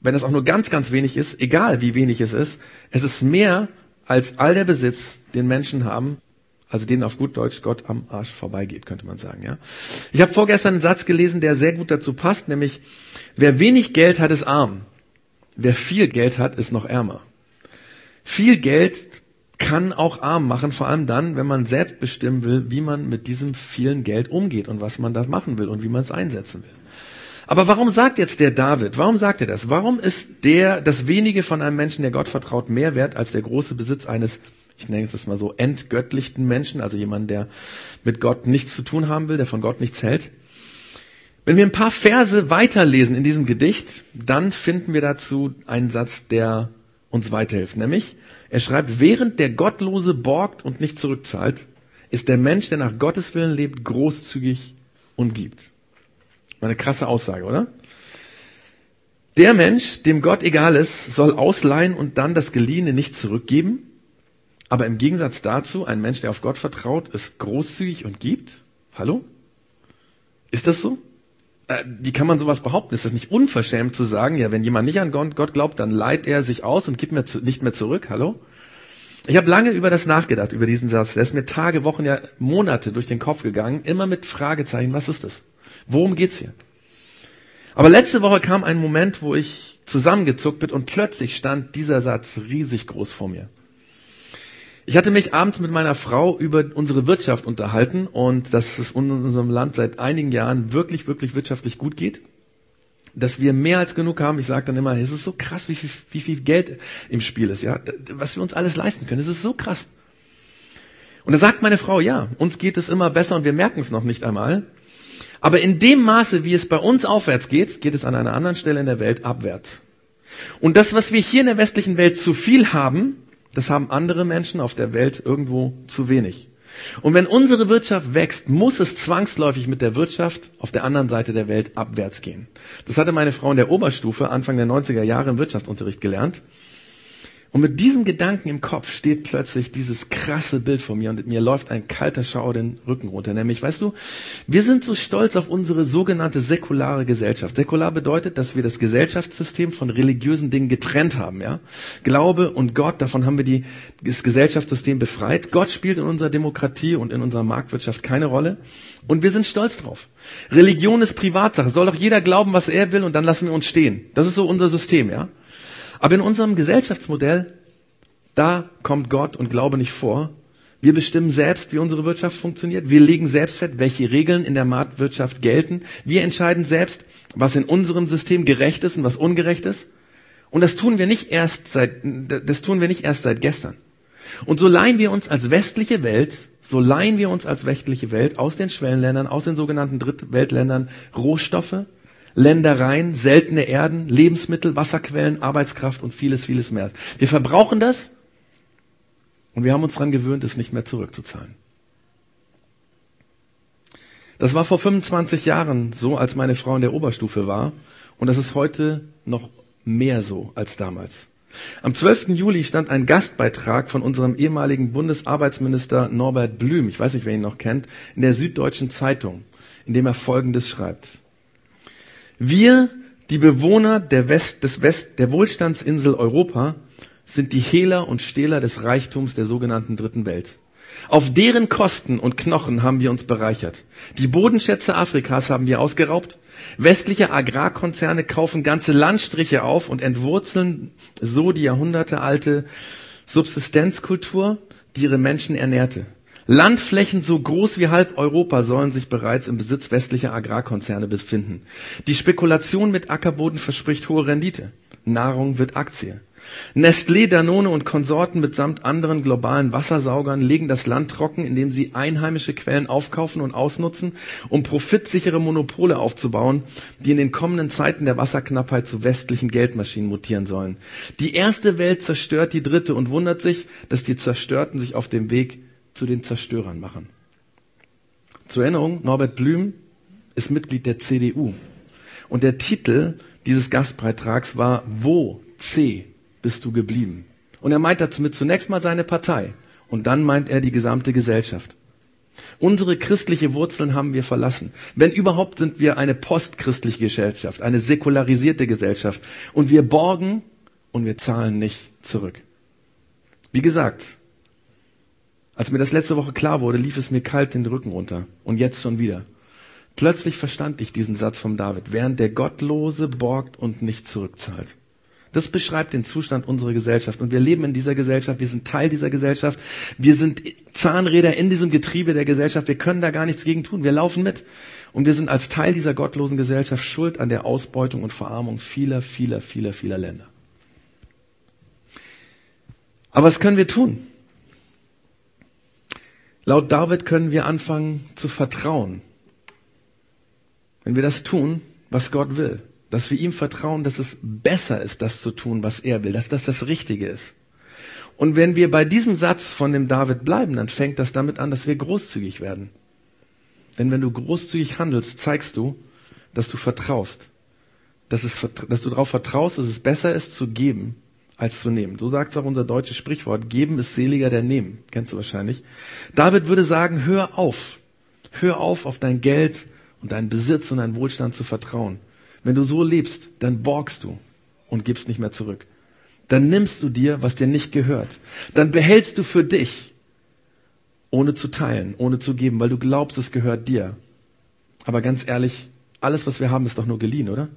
wenn es auch nur ganz, ganz wenig ist, egal wie wenig es ist, es ist mehr als all der Besitz, den Menschen haben, also denen auf gut Deutsch Gott am Arsch vorbeigeht, könnte man sagen, ja. Ich habe vorgestern einen Satz gelesen, der sehr gut dazu passt, nämlich, wer wenig Geld hat, ist arm. Wer viel Geld hat, ist noch ärmer. Viel Geld kann auch arm machen, vor allem dann, wenn man selbst bestimmen will, wie man mit diesem vielen Geld umgeht und was man da machen will und wie man es einsetzen will. Aber warum sagt jetzt der David, warum sagt er das? Warum ist der, das wenige von einem Menschen, der Gott vertraut, mehr wert als der große Besitz eines, ich nenne es das mal so, entgöttlichten Menschen, also jemand, der mit Gott nichts zu tun haben will, der von Gott nichts hält? Wenn wir ein paar Verse weiterlesen in diesem Gedicht, dann finden wir dazu einen Satz, der uns weiterhilft, nämlich, er schreibt, während der Gottlose borgt und nicht zurückzahlt, ist der Mensch, der nach Gottes Willen lebt, großzügig und gibt. Eine krasse Aussage, oder? Der Mensch, dem Gott egal ist, soll ausleihen und dann das Geliehene nicht zurückgeben. Aber im Gegensatz dazu, ein Mensch, der auf Gott vertraut, ist großzügig und gibt. Hallo? Ist das so? Äh, wie kann man sowas behaupten? Ist das nicht unverschämt zu sagen, ja, wenn jemand nicht an Gott glaubt, dann leiht er sich aus und gibt mir zu, nicht mehr zurück? Hallo? Ich habe lange über das nachgedacht, über diesen Satz. Der ist mir Tage, Wochen, ja Monate durch den Kopf gegangen, immer mit Fragezeichen, was ist das? Worum geht's hier? Aber letzte Woche kam ein Moment, wo ich zusammengezuckt bin und plötzlich stand dieser Satz riesig groß vor mir. Ich hatte mich abends mit meiner Frau über unsere Wirtschaft unterhalten und dass es in unserem Land seit einigen Jahren wirklich, wirklich wirtschaftlich gut geht. Dass wir mehr als genug haben. Ich sage dann immer, es ist so krass, wie viel, wie viel Geld im Spiel ist, ja, was wir uns alles leisten können. Es ist so krass. Und da sagt meine Frau, ja, uns geht es immer besser und wir merken es noch nicht einmal. Aber in dem Maße, wie es bei uns aufwärts geht, geht es an einer anderen Stelle in der Welt abwärts. Und das, was wir hier in der westlichen Welt zu viel haben, das haben andere Menschen auf der Welt irgendwo zu wenig. Und wenn unsere Wirtschaft wächst, muss es zwangsläufig mit der Wirtschaft auf der anderen Seite der Welt abwärts gehen. Das hatte meine Frau in der Oberstufe Anfang der 90er Jahre im Wirtschaftsunterricht gelernt. Und mit diesem Gedanken im Kopf steht plötzlich dieses krasse Bild vor mir und mir läuft ein kalter Schauer den Rücken runter. Nämlich, weißt du, wir sind so stolz auf unsere sogenannte säkulare Gesellschaft. Säkular bedeutet, dass wir das Gesellschaftssystem von religiösen Dingen getrennt haben, ja. Glaube und Gott, davon haben wir die, das Gesellschaftssystem befreit. Gott spielt in unserer Demokratie und in unserer Marktwirtschaft keine Rolle. Und wir sind stolz drauf. Religion ist Privatsache. Soll doch jeder glauben, was er will und dann lassen wir uns stehen. Das ist so unser System, ja. Aber in unserem Gesellschaftsmodell, da kommt Gott und Glaube nicht vor. Wir bestimmen selbst, wie unsere Wirtschaft funktioniert. Wir legen selbst fest, welche Regeln in der Marktwirtschaft gelten. Wir entscheiden selbst, was in unserem System gerecht ist und was ungerecht ist. Und das tun wir nicht erst seit, das tun wir nicht erst seit gestern. Und so leihen wir uns als westliche Welt, so leihen wir uns als westliche Welt aus den Schwellenländern, aus den sogenannten Drittweltländern Rohstoffe, Ländereien, seltene Erden, Lebensmittel, Wasserquellen, Arbeitskraft und vieles, vieles mehr. Wir verbrauchen das und wir haben uns daran gewöhnt, es nicht mehr zurückzuzahlen. Das war vor 25 Jahren so, als meine Frau in der Oberstufe war und das ist heute noch mehr so als damals. Am 12. Juli stand ein Gastbeitrag von unserem ehemaligen Bundesarbeitsminister Norbert Blüm, ich weiß nicht, wer ihn noch kennt, in der Süddeutschen Zeitung, in dem er Folgendes schreibt. Wir, die Bewohner der West, des West, der Wohlstandsinsel Europa, sind die Hehler und Stehler des Reichtums der sogenannten Dritten Welt. Auf deren Kosten und Knochen haben wir uns bereichert. Die Bodenschätze Afrikas haben wir ausgeraubt. Westliche Agrarkonzerne kaufen ganze Landstriche auf und entwurzeln so die jahrhundertealte Subsistenzkultur, die ihre Menschen ernährte. Landflächen so groß wie halb Europa sollen sich bereits im Besitz westlicher Agrarkonzerne befinden. Die Spekulation mit Ackerboden verspricht hohe Rendite. Nahrung wird Aktie. Nestlé, Danone und Konsorten mitsamt anderen globalen Wassersaugern legen das Land trocken, indem sie einheimische Quellen aufkaufen und ausnutzen, um profitsichere Monopole aufzubauen, die in den kommenden Zeiten der Wasserknappheit zu westlichen Geldmaschinen mutieren sollen. Die erste Welt zerstört die dritte und wundert sich, dass die Zerstörten sich auf dem Weg zu den Zerstörern machen. Zur Erinnerung, Norbert Blüm ist Mitglied der CDU. Und der Titel dieses Gastbeitrags war Wo C bist du geblieben? Und er meint damit zunächst mal seine Partei und dann meint er die gesamte Gesellschaft. Unsere christliche Wurzeln haben wir verlassen. Wenn überhaupt sind wir eine postchristliche Gesellschaft, eine säkularisierte Gesellschaft. Und wir borgen und wir zahlen nicht zurück. Wie gesagt, Als mir das letzte Woche klar wurde, lief es mir kalt den Rücken runter. Und jetzt schon wieder. Plötzlich verstand ich diesen Satz vom David. Während der Gottlose borgt und nicht zurückzahlt. Das beschreibt den Zustand unserer Gesellschaft. Und wir leben in dieser Gesellschaft, wir sind Teil dieser Gesellschaft, wir sind Zahnräder in diesem Getriebe der Gesellschaft, wir können da gar nichts gegen tun, wir laufen mit. Und wir sind als Teil dieser gottlosen Gesellschaft schuld an der Ausbeutung und Verarmung vieler, vieler, vieler, vieler Länder. Aber was können wir tun? Laut David können wir anfangen zu vertrauen. Wenn wir das tun, was Gott will dass wir ihm vertrauen, dass es besser ist, das zu tun, was er will, dass das das Richtige ist. Und wenn wir bei diesem Satz von dem David bleiben, dann fängt das damit an, dass wir großzügig werden. Denn wenn du großzügig handelst, zeigst du, dass du vertraust. Dass, es, dass du darauf vertraust, dass es besser ist zu geben, als zu nehmen. So sagt es auch unser deutsches Sprichwort. Geben ist seliger der Nehmen. Kennst du wahrscheinlich. David würde sagen, hör auf. Hör auf, auf dein Geld und deinen Besitz und deinen Wohlstand zu vertrauen. Wenn du so lebst, dann borgst du und gibst nicht mehr zurück. Dann nimmst du dir, was dir nicht gehört. Dann behältst du für dich, ohne zu teilen, ohne zu geben, weil du glaubst, es gehört dir. Aber ganz ehrlich, alles, was wir haben, ist doch nur geliehen, oder?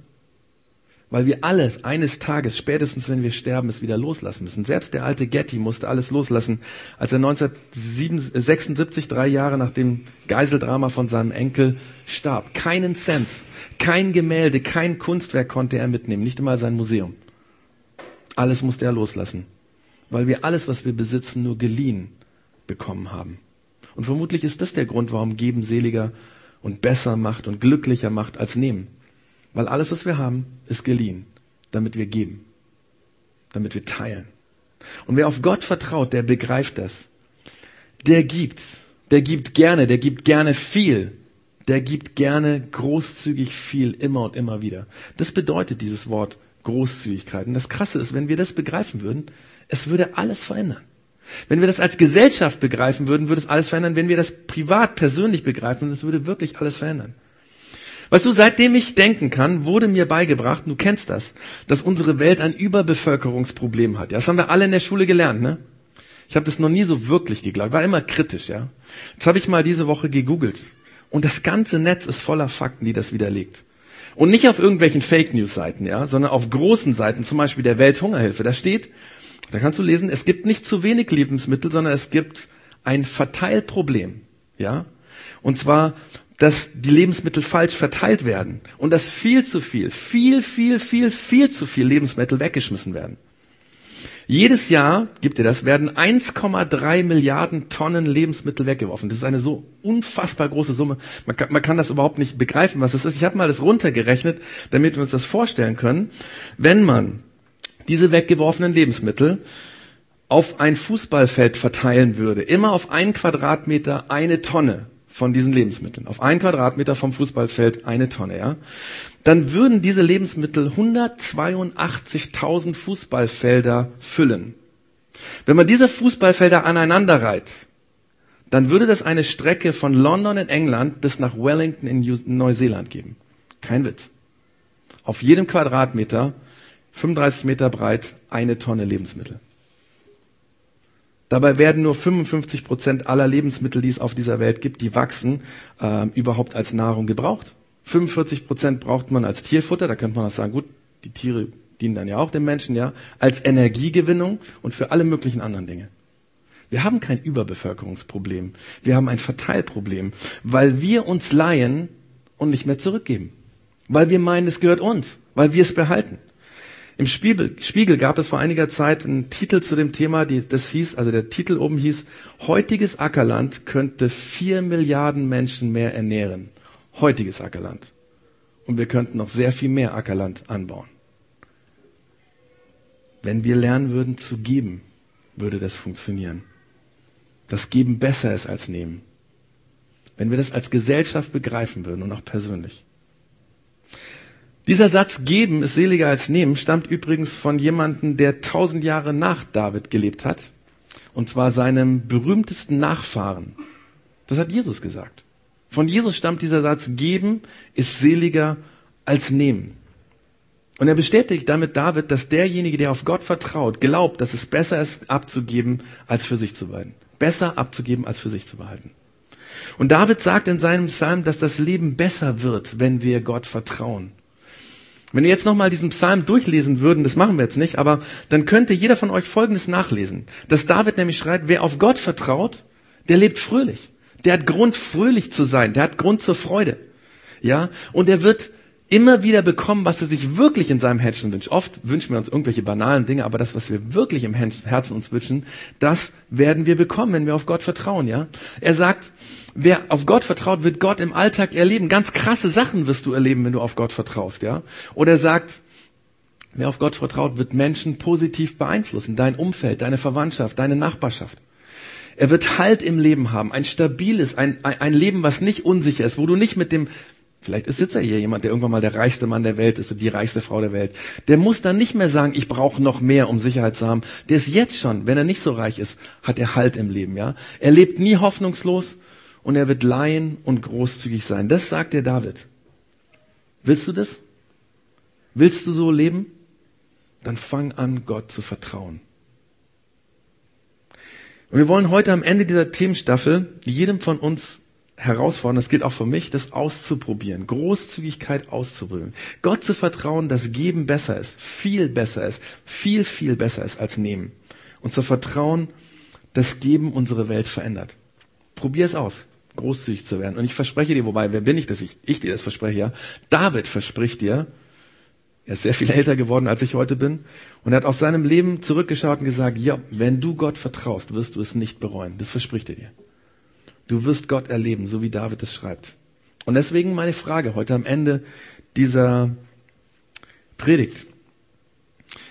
Weil wir alles eines Tages, spätestens wenn wir sterben, es wieder loslassen müssen. Selbst der alte Getty musste alles loslassen, als er 1976, drei Jahre nach dem Geiseldrama von seinem Enkel, starb. Keinen Cent, kein Gemälde, kein Kunstwerk konnte er mitnehmen, nicht einmal sein Museum. Alles musste er loslassen, weil wir alles, was wir besitzen, nur geliehen bekommen haben. Und vermutlich ist das der Grund, warum Geben seliger und besser macht und glücklicher macht als Nehmen. Weil alles, was wir haben, ist geliehen, damit wir geben, damit wir teilen. Und wer auf Gott vertraut, der begreift das. Der gibt, der gibt gerne, der gibt gerne viel, der gibt gerne großzügig viel immer und immer wieder. Das bedeutet dieses Wort Großzügigkeit. Und das Krasse ist, wenn wir das begreifen würden, es würde alles verändern. Wenn wir das als Gesellschaft begreifen würden, würde es alles verändern. Wenn wir das privat, persönlich begreifen, es würde wirklich alles verändern. Weißt du, seitdem ich denken kann, wurde mir beigebracht, du kennst das, dass unsere Welt ein Überbevölkerungsproblem hat. Ja, das haben wir alle in der Schule gelernt, ne? Ich habe das noch nie so wirklich geglaubt, war immer kritisch, ja. Jetzt habe ich mal diese Woche gegoogelt und das ganze Netz ist voller Fakten, die das widerlegt. Und nicht auf irgendwelchen Fake News Seiten, ja, sondern auf großen Seiten, zum Beispiel der Welthungerhilfe. Da steht, da kannst du lesen, es gibt nicht zu wenig Lebensmittel, sondern es gibt ein Verteilproblem, ja. Und zwar dass die Lebensmittel falsch verteilt werden und dass viel zu viel, viel, viel, viel, viel zu viel Lebensmittel weggeschmissen werden. Jedes Jahr, gibt ihr das, werden 1,3 Milliarden Tonnen Lebensmittel weggeworfen. Das ist eine so unfassbar große Summe. Man kann, man kann das überhaupt nicht begreifen, was das ist. Ich habe mal das runtergerechnet, damit wir uns das vorstellen können. Wenn man diese weggeworfenen Lebensmittel auf ein Fußballfeld verteilen würde, immer auf einen Quadratmeter eine Tonne, von diesen Lebensmitteln. Auf ein Quadratmeter vom Fußballfeld eine Tonne, ja. Dann würden diese Lebensmittel 182.000 Fußballfelder füllen. Wenn man diese Fußballfelder aneinander reiht, dann würde das eine Strecke von London in England bis nach Wellington in Neuseeland geben. Kein Witz. Auf jedem Quadratmeter, 35 Meter breit, eine Tonne Lebensmittel. Dabei werden nur 55 Prozent aller Lebensmittel, die es auf dieser Welt gibt, die wachsen, äh, überhaupt als Nahrung gebraucht. 45 Prozent braucht man als Tierfutter. Da könnte man auch sagen, gut, die Tiere dienen dann ja auch dem Menschen, ja, als Energiegewinnung und für alle möglichen anderen Dinge. Wir haben kein Überbevölkerungsproblem. Wir haben ein Verteilproblem, weil wir uns leihen und nicht mehr zurückgeben. Weil wir meinen, es gehört uns, weil wir es behalten. Im Spiegel, Spiegel gab es vor einiger Zeit einen Titel zu dem Thema, die, das hieß, also der Titel oben hieß, heutiges Ackerland könnte vier Milliarden Menschen mehr ernähren. Heutiges Ackerland. Und wir könnten noch sehr viel mehr Ackerland anbauen. Wenn wir lernen würden zu geben, würde das funktionieren. Das Geben besser ist als Nehmen. Wenn wir das als Gesellschaft begreifen würden und auch persönlich. Dieser Satz geben ist seliger als nehmen stammt übrigens von jemandem, der tausend Jahre nach David gelebt hat. Und zwar seinem berühmtesten Nachfahren. Das hat Jesus gesagt. Von Jesus stammt dieser Satz, geben ist seliger als nehmen. Und er bestätigt damit David, dass derjenige, der auf Gott vertraut, glaubt, dass es besser ist, abzugeben, als für sich zu behalten. besser abzugeben, als für sich zu behalten. Und David sagt in seinem Psalm, dass das Leben besser wird, wenn wir Gott vertrauen. Wenn wir jetzt nochmal diesen Psalm durchlesen würden, das machen wir jetzt nicht, aber dann könnte jeder von euch Folgendes nachlesen. Dass David nämlich schreibt, wer auf Gott vertraut, der lebt fröhlich. Der hat Grund, fröhlich zu sein. Der hat Grund zur Freude. Ja, und er wird immer wieder bekommen, was er sich wirklich in seinem Herzen wünscht. Oft wünschen wir uns irgendwelche banalen Dinge, aber das, was wir wirklich im Herzen uns wünschen, das werden wir bekommen, wenn wir auf Gott vertrauen, ja. Er sagt, wer auf Gott vertraut, wird Gott im Alltag erleben. Ganz krasse Sachen wirst du erleben, wenn du auf Gott vertraust, ja. Oder er sagt, wer auf Gott vertraut, wird Menschen positiv beeinflussen. Dein Umfeld, deine Verwandtschaft, deine Nachbarschaft. Er wird Halt im Leben haben, ein stabiles, ein, ein Leben, was nicht unsicher ist, wo du nicht mit dem Vielleicht ist sitzt hier jemand, der irgendwann mal der reichste Mann der Welt ist, die reichste Frau der Welt. Der muss dann nicht mehr sagen, ich brauche noch mehr, um Sicherheit zu haben. Der ist jetzt schon, wenn er nicht so reich ist, hat er Halt im Leben, ja. Er lebt nie hoffnungslos und er wird leihen und großzügig sein. Das sagt der David. Willst du das? Willst du so leben? Dann fang an, Gott zu vertrauen. Und wir wollen heute am Ende dieser Themenstaffel jedem von uns herausfordern, das gilt auch für mich, das auszuprobieren, Großzügigkeit auszuprobieren. Gott zu vertrauen, dass Geben besser ist, viel besser ist, viel, viel besser ist als Nehmen. Und zu vertrauen, dass Geben unsere Welt verändert. Probier es aus, großzügig zu werden. Und ich verspreche dir, wobei, wer bin ich, dass ich, ich dir das verspreche, ja? David verspricht dir, er ist sehr viel älter geworden, als ich heute bin. Und er hat aus seinem Leben zurückgeschaut und gesagt, ja, wenn du Gott vertraust, wirst du es nicht bereuen. Das verspricht er dir. Du wirst Gott erleben, so wie David es schreibt. Und deswegen meine Frage heute am Ende dieser Predigt.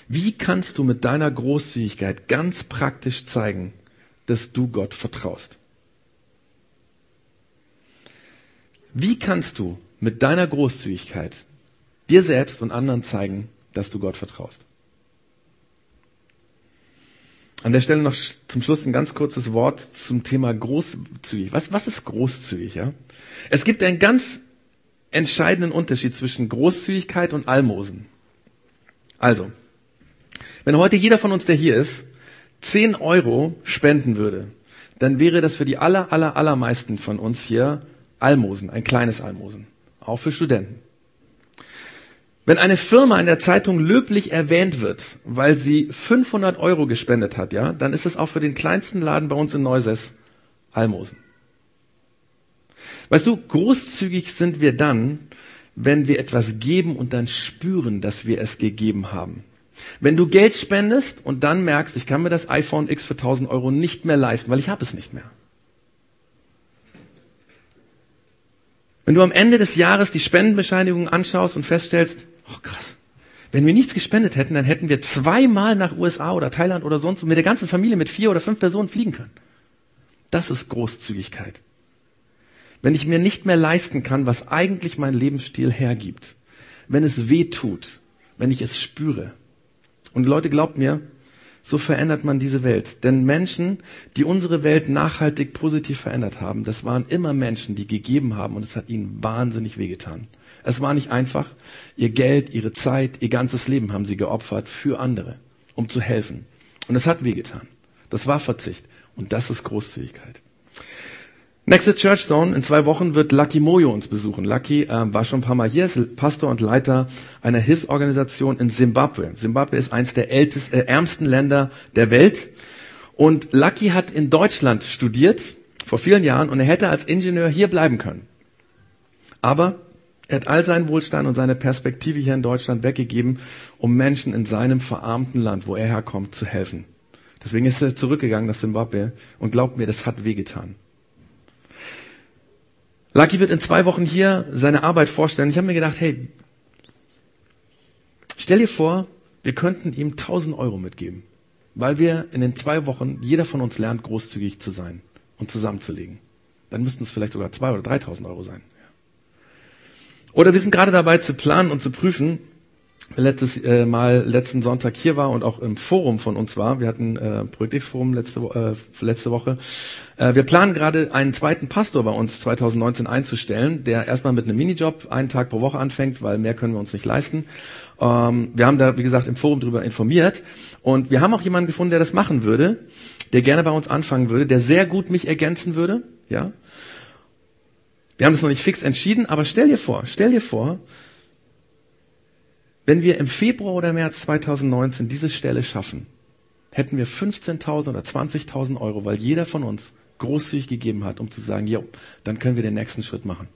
Wie kannst du mit deiner Großzügigkeit ganz praktisch zeigen, dass du Gott vertraust? Wie kannst du mit deiner Großzügigkeit dir selbst und anderen zeigen, dass du Gott vertraust? An der Stelle noch zum Schluss ein ganz kurzes Wort zum Thema großzügig. Was, was ist großzügig? Ja? Es gibt einen ganz entscheidenden Unterschied zwischen Großzügigkeit und Almosen. Also, wenn heute jeder von uns, der hier ist, 10 Euro spenden würde, dann wäre das für die aller, aller, allermeisten von uns hier Almosen, ein kleines Almosen. Auch für Studenten. Wenn eine Firma in der Zeitung löblich erwähnt wird, weil sie 500 Euro gespendet hat, ja, dann ist es auch für den kleinsten Laden bei uns in Neuses Almosen. Weißt du, großzügig sind wir dann, wenn wir etwas geben und dann spüren, dass wir es gegeben haben. Wenn du Geld spendest und dann merkst, ich kann mir das iPhone X für 1000 Euro nicht mehr leisten, weil ich habe es nicht mehr. Wenn du am Ende des Jahres die Spendenbescheinigung anschaust und feststellst, Oh, krass. Wenn wir nichts gespendet hätten, dann hätten wir zweimal nach USA oder Thailand oder sonst wo mit der ganzen Familie mit vier oder fünf Personen fliegen können. Das ist Großzügigkeit. Wenn ich mir nicht mehr leisten kann, was eigentlich mein Lebensstil hergibt, wenn es weh tut, wenn ich es spüre. Und Leute, glaubt mir, so verändert man diese Welt. Denn Menschen, die unsere Welt nachhaltig positiv verändert haben, das waren immer Menschen, die gegeben haben und es hat ihnen wahnsinnig wehgetan. Es war nicht einfach. Ihr Geld, ihre Zeit, ihr ganzes Leben haben sie geopfert für andere, um zu helfen. Und es hat wehgetan. Das war Verzicht. Und das ist Großzügigkeit. Nächste Church Zone. In zwei Wochen wird Lucky Moyo uns besuchen. Lucky äh, war schon ein paar Mal hier, ist Pastor und Leiter einer Hilfsorganisation in Simbabwe. Simbabwe ist eines der ältesten, äh, ärmsten Länder der Welt. Und Lucky hat in Deutschland studiert, vor vielen Jahren, und er hätte als Ingenieur hier bleiben können. Aber er hat all seinen Wohlstand und seine Perspektive hier in Deutschland weggegeben, um Menschen in seinem verarmten Land, wo er herkommt, zu helfen. Deswegen ist er zurückgegangen nach Zimbabwe und glaubt mir, das hat wehgetan. Lucky wird in zwei Wochen hier seine Arbeit vorstellen. Ich habe mir gedacht, hey, stell dir vor, wir könnten ihm 1000 Euro mitgeben, weil wir in den zwei Wochen, jeder von uns lernt, großzügig zu sein und zusammenzulegen. Dann müssten es vielleicht sogar zwei oder 3000 Euro sein. Oder wir sind gerade dabei zu planen und zu prüfen, letztes äh, Mal letzten Sonntag hier war und auch im Forum von uns war. Wir hatten äh, Projekt Forum letzte, äh, letzte Woche. Äh, wir planen gerade einen zweiten Pastor bei uns 2019 einzustellen, der erstmal mit einem Minijob einen Tag pro Woche anfängt, weil mehr können wir uns nicht leisten. Ähm, wir haben da, wie gesagt, im Forum darüber informiert und wir haben auch jemanden gefunden, der das machen würde. der gerne bei uns anfangen würde, der sehr gut mich ergänzen würde, ja. Wir haben das noch nicht fix entschieden, aber stell dir vor, stell dir vor, wenn wir im Februar oder März 2019 diese Stelle schaffen, hätten wir 15.000 oder 20.000 Euro, weil jeder von uns großzügig gegeben hat, um zu sagen, jo, dann können wir den nächsten Schritt machen.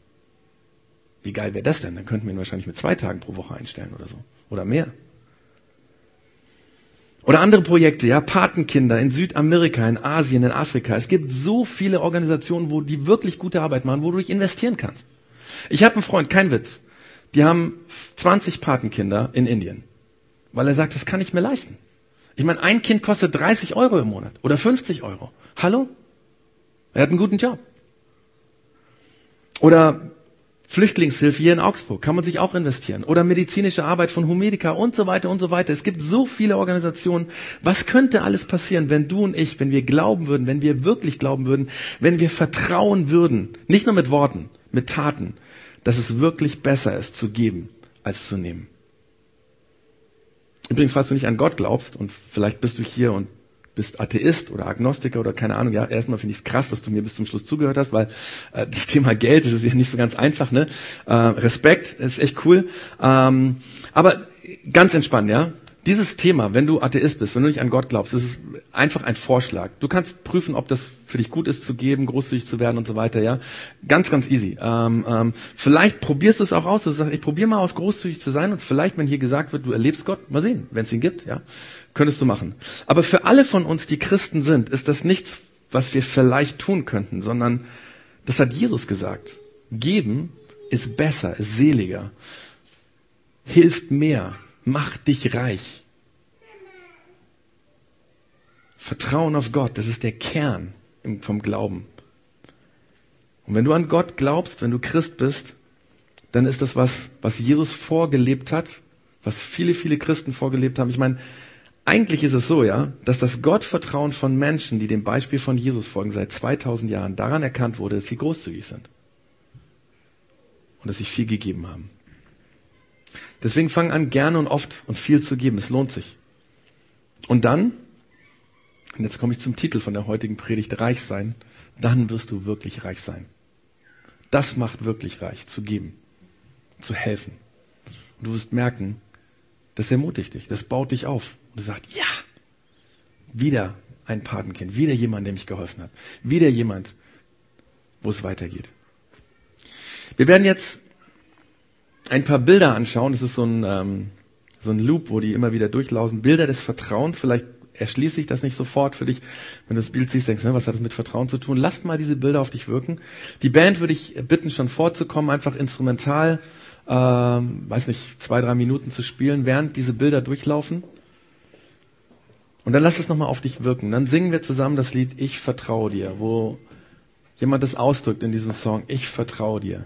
Wie geil wäre das denn? Dann könnten wir ihn wahrscheinlich mit zwei Tagen pro Woche einstellen oder so. Oder mehr. Oder andere Projekte, ja, Patenkinder in Südamerika, in Asien, in Afrika. Es gibt so viele Organisationen, wo die wirklich gute Arbeit machen, wo du dich investieren kannst. Ich habe einen Freund, kein Witz. Die haben 20 Patenkinder in Indien, weil er sagt, das kann ich mir leisten. Ich meine, ein Kind kostet 30 Euro im Monat oder 50 Euro. Hallo? Er hat einen guten Job. Oder Flüchtlingshilfe hier in Augsburg kann man sich auch investieren. Oder medizinische Arbeit von Humedica und so weiter und so weiter. Es gibt so viele Organisationen. Was könnte alles passieren, wenn du und ich, wenn wir glauben würden, wenn wir wirklich glauben würden, wenn wir vertrauen würden, nicht nur mit Worten, mit Taten, dass es wirklich besser ist zu geben als zu nehmen. Übrigens, falls du nicht an Gott glaubst und vielleicht bist du hier und bist Atheist oder Agnostiker oder keine Ahnung. Ja, erstmal finde ich es krass, dass du mir bis zum Schluss zugehört hast, weil äh, das Thema Geld, das ist ja nicht so ganz einfach. Ne? Äh, Respekt, ist echt cool. Ähm, aber ganz entspannt, ja. Dieses Thema, wenn du Atheist bist, wenn du nicht an Gott glaubst, ist einfach ein Vorschlag. Du kannst prüfen, ob das für dich gut ist, zu geben, großzügig zu werden und so weiter. Ja, ganz, ganz easy. Ähm, ähm, vielleicht probierst du es auch aus. Du sagst, ich probiere mal aus, großzügig zu sein und vielleicht, wenn hier gesagt wird, du erlebst Gott, mal sehen, wenn es ihn gibt. Ja, könntest du machen. Aber für alle von uns, die Christen sind, ist das nichts, was wir vielleicht tun könnten, sondern das hat Jesus gesagt. Geben ist besser, ist seliger, hilft mehr macht dich reich. Vertrauen auf Gott, das ist der Kern vom Glauben. Und wenn du an Gott glaubst, wenn du Christ bist, dann ist das was, was Jesus vorgelebt hat, was viele, viele Christen vorgelebt haben. Ich meine, eigentlich ist es so, ja, dass das Gottvertrauen von Menschen, die dem Beispiel von Jesus folgen, seit 2000 Jahren daran erkannt wurde, dass sie großzügig sind. Und dass sie viel gegeben haben. Deswegen fang an, gerne und oft und viel zu geben. Es lohnt sich. Und dann, und jetzt komme ich zum Titel von der heutigen Predigt, reich sein, dann wirst du wirklich reich sein. Das macht wirklich reich, zu geben, zu helfen. Und du wirst merken, das ermutigt dich, das baut dich auf. Und du sagst, ja, wieder ein Patenkind, wieder jemand, der mich geholfen hat, wieder jemand, wo es weitergeht. Wir werden jetzt ein paar Bilder anschauen. Das ist so ein, ähm, so ein Loop, wo die immer wieder durchlaufen. Bilder des Vertrauens. Vielleicht erschließt sich das nicht sofort für dich. Wenn du das Bild siehst, denkst du, was hat das mit Vertrauen zu tun? Lass mal diese Bilder auf dich wirken. Die Band würde ich bitten, schon vorzukommen, einfach instrumental, ähm, weiß nicht, zwei, drei Minuten zu spielen, während diese Bilder durchlaufen. Und dann lass es nochmal auf dich wirken. Dann singen wir zusammen das Lied Ich vertraue dir, wo jemand das ausdrückt in diesem Song. Ich vertraue dir.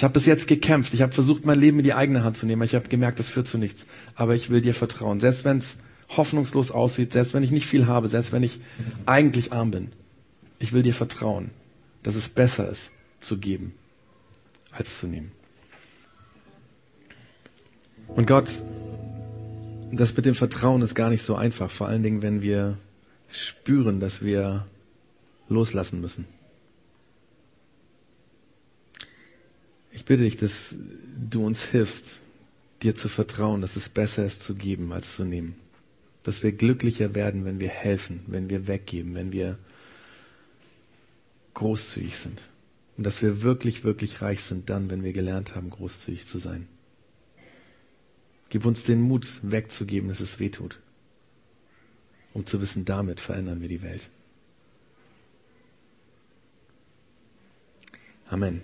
Ich habe bis jetzt gekämpft. Ich habe versucht, mein Leben in die eigene Hand zu nehmen. Ich habe gemerkt, das führt zu nichts. Aber ich will dir vertrauen. Selbst wenn es hoffnungslos aussieht, selbst wenn ich nicht viel habe, selbst wenn ich eigentlich arm bin. Ich will dir vertrauen, dass es besser ist, zu geben, als zu nehmen. Und Gott, das mit dem Vertrauen ist gar nicht so einfach. Vor allen Dingen, wenn wir spüren, dass wir loslassen müssen. Ich bitte dich, dass du uns hilfst, dir zu vertrauen, dass es besser ist zu geben als zu nehmen. Dass wir glücklicher werden, wenn wir helfen, wenn wir weggeben, wenn wir großzügig sind. Und dass wir wirklich, wirklich reich sind dann, wenn wir gelernt haben, großzügig zu sein. Gib uns den Mut, wegzugeben, dass es weh tut. Um zu wissen, damit verändern wir die Welt. Amen.